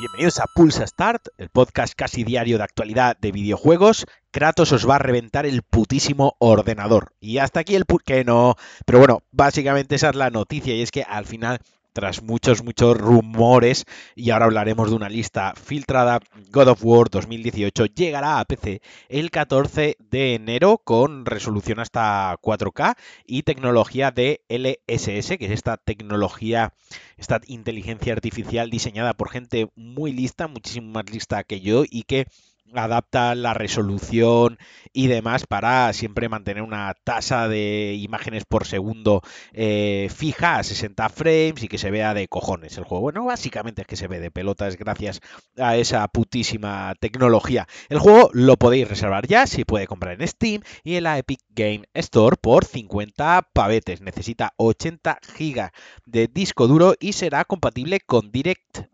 Bienvenidos a Pulsa Start, el podcast casi diario de actualidad de videojuegos. Kratos os va a reventar el putísimo ordenador. Y hasta aquí el que no. Pero bueno, básicamente esa es la noticia y es que al final tras muchos, muchos rumores, y ahora hablaremos de una lista filtrada, God of War 2018 llegará a PC el 14 de enero con resolución hasta 4K y tecnología de LSS, que es esta tecnología, esta inteligencia artificial diseñada por gente muy lista, muchísimo más lista que yo y que adapta la resolución y demás para siempre mantener una tasa de imágenes por segundo eh, fija a 60 frames y que se vea de cojones el juego. Bueno, básicamente es que se ve de pelotas gracias a esa putísima tecnología. El juego lo podéis reservar ya, se puede comprar en Steam y en la Epic Game Store por 50 pavetes. Necesita 80 GB de disco duro y será compatible con Direct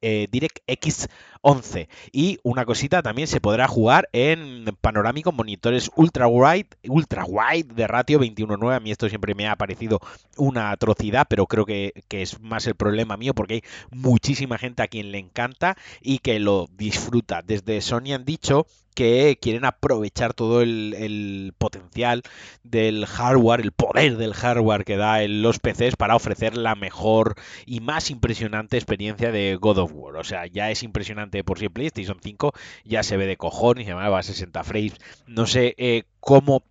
eh, DirectX 11. Y una cosita, también se podrá jugar en panorámico, monitores ultra wide, ultra wide de ratio 21.9. A mí esto siempre me ha parecido una atrocidad, pero creo que, que, es más el problema mío porque hay muchísima gente a quien le encanta y que lo disfruta. Desde Sony han dicho que quieren aprovechar todo el, potencial del hardware, el poder del hardware que da en los PCs para ofrecer la mejor y más impresionante experiencia de God of War. O sea, ya es impresionante por si PlayStation 5 ya se ve de cojones, se va a 60 frames. No sé eh, cómo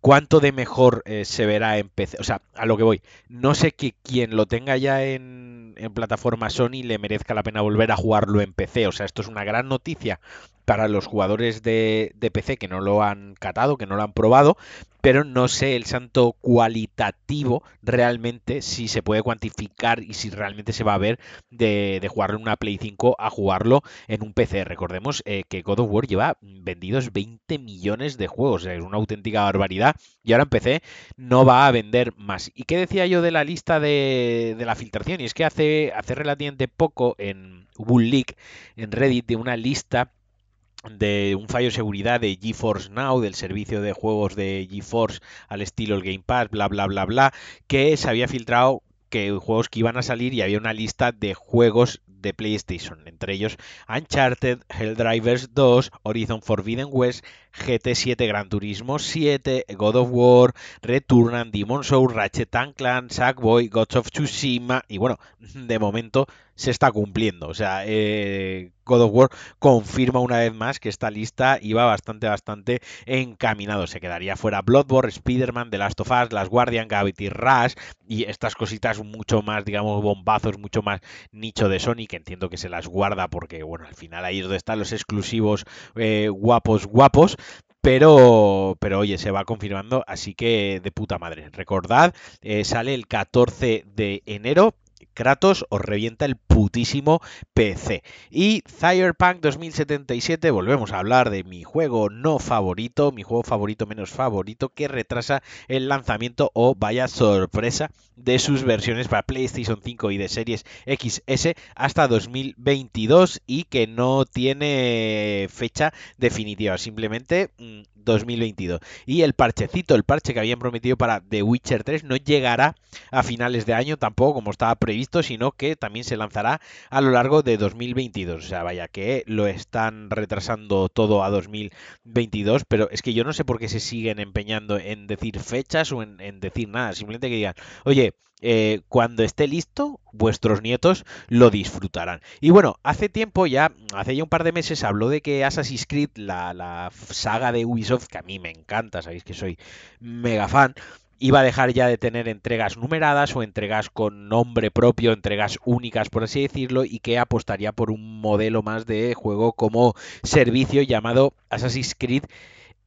cuánto de mejor eh, se verá en PC. O sea, a lo que voy. No sé que quien lo tenga ya en, en, plataforma Sony le merezca la pena volver a jugarlo en PC. O sea, esto es una gran noticia para los jugadores de, PC que no lo han catado, que no lo han probado, pero no sé el santo cualitativo realmente si se puede cuantificar y si realmente se va a ver de, jugarlo en una Play 5 a jugarlo en un PC. Recordemos eh, que God of War lleva vendidos 20 millones de juegos, es una auténtica barbaridad y ahora en PC no va a vender más. ¿Y qué decía yo de la lista de, la filtración? Y es que hace, hace relativamente poco en hubo un leak en Reddit de una lista de un fallo de seguridad de GeForce Now, del servicio de juegos de GeForce al estilo el Game Pass, bla, bla, bla, bla, que se había filtrado que juegos que iban a salir y había una lista de juegos de PlayStation, entre ellos Uncharted, Helldivers 2, Horizon Forbidden West, GT7 Gran Turismo 7, God of War, Returnal, Demon Souls, Ratchet Clank, Sackboy, Gods of Tsushima y bueno, de momento se está cumpliendo. O sea, eh, God of War confirma una vez más que esta lista iba bastante, bastante encaminado. Se quedaría fuera Bloodborne, Spider-Man, The Last of Us, Las Guardian, Gravity Rush y estas cositas mucho más, digamos, bombazos, mucho más nicho de Sony, que entiendo que se las guarda porque, bueno, al final ahí es donde están los exclusivos eh, guapos, guapos. Pero, pero oye, se va confirmando, así que de puta madre. Recordad, eh, sale el 14 de enero Kratos os revienta el putísimo PC. Y Cyberpunk 2077, volvemos a hablar de mi juego no favorito, mi juego favorito menos favorito, que retrasa el lanzamiento o vaya sorpresa de sus versiones para PlayStation 5 y de series XS hasta 2022 y que no tiene fecha definitiva, simplemente mm, 2022. Y el parchecito, el parche que habían prometido para The Witcher 3 no llegará a finales de año tampoco como estaba previsto, sino que también se lanzará a lo largo de 2022. O sea, vaya que lo están retrasando todo a 2022, pero es que yo no sé por qué se siguen empeñando en decir fechas o en, en decir nada. Simplemente que digan, oye, eh, cuando esté listo, vuestros nietos lo disfrutarán. Y bueno, hace tiempo ya, hace ya un par de meses, habló de que Assassin's Creed, la, la saga de Ubisoft, que a mí me encanta, sabéis que soy mega fan, iba a dejar ya de tener entregas numeradas o entregas con nombre propio, entregas únicas por así decirlo, y que apostaría por un modelo más de juego como servicio llamado Assassin's Creed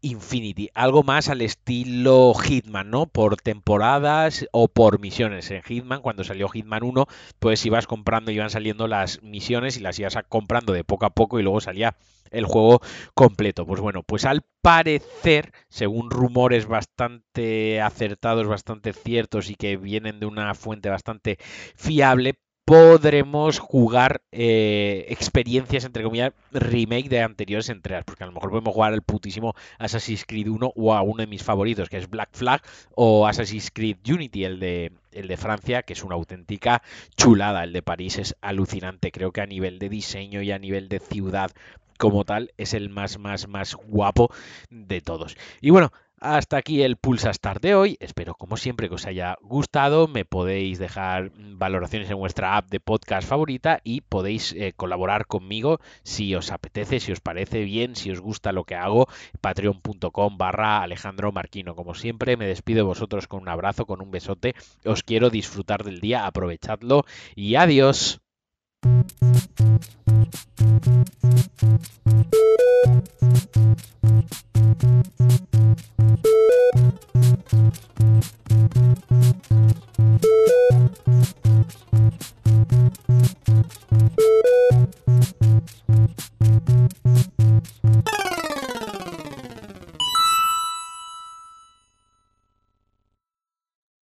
Infinity, algo más al estilo Hitman, ¿no? Por temporadas o por misiones. En Hitman, cuando salió Hitman 1, pues ibas comprando, iban saliendo las misiones y las ibas comprando de poco a poco y luego salía el juego completo. Pues bueno, pues al parecer, según rumores bastante acertados, bastante ciertos y que vienen de una fuente bastante fiable, podremos jugar eh, experiencias, entre comillas, remake de anteriores entregas, porque a lo mejor podemos jugar al putísimo Assassin's Creed 1 o a uno de mis favoritos, que es Black Flag, o Assassin's Creed Unity, el de, el de Francia, que es una auténtica chulada. El de París es alucinante, creo que a nivel de diseño y a nivel de ciudad como tal es el más, más, más guapo de todos. Y bueno, hasta aquí el Pulsa Start de hoy. Espero, como siempre, que os haya gustado. Me podéis dejar valoraciones en vuestra app de podcast favorita y podéis eh, colaborar conmigo si os apetece, si os parece bien, si os gusta lo que hago. Patreon.com barra Alejandro Marquino. Como siempre, me despido de vosotros con un abrazo, con un besote. Os quiero disfrutar del día, aprovechadlo y adiós.